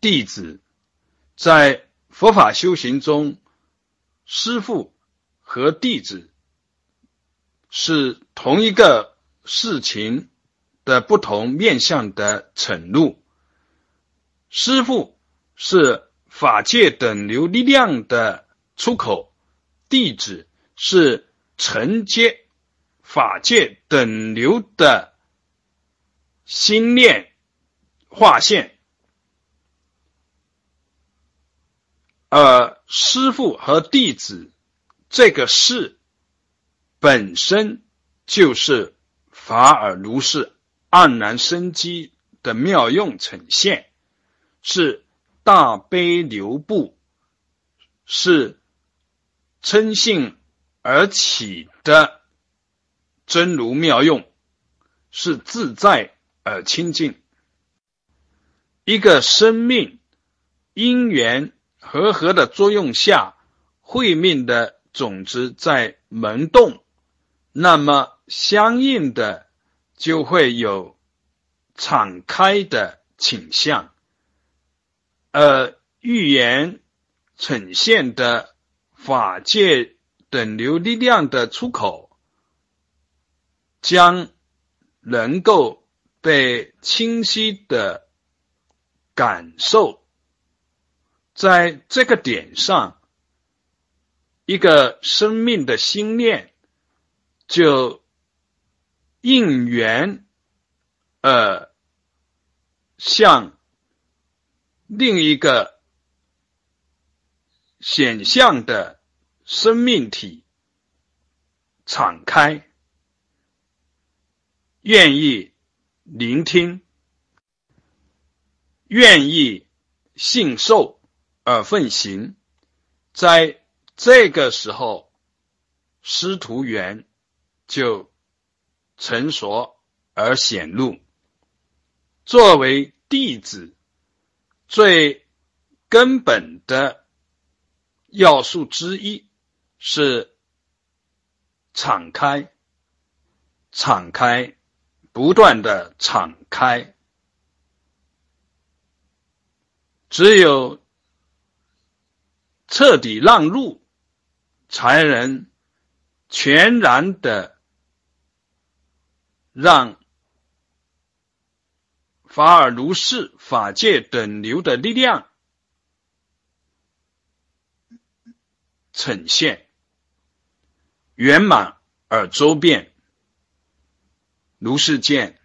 弟子，在佛法修行中，师父和弟子是同一个事情的不同面向的承露。师父是法界等流力量的出口，弟子是承接法界等流的心念划线。而师父和弟子这个事本身就是法尔如是黯然生机的妙用呈现，是大悲流布，是称性而起的真如妙用，是自在而清净。一个生命因缘。和合的作用下，慧命的种子在萌动，那么相应的就会有敞开的倾向，而预言呈现的法界等流力量的出口，将能够被清晰的感受。在这个点上，一个生命的心念就应缘，呃，向另一个显象的生命体敞开，愿意聆听，愿意信受。而奉行，在这个时候，师徒缘就成熟而显露。作为弟子，最根本的要素之一是敞开，敞开，不断的敞开，只有。彻底让路，才能全然的让法尔如是法界等流的力量呈现圆满而周遍。如是见。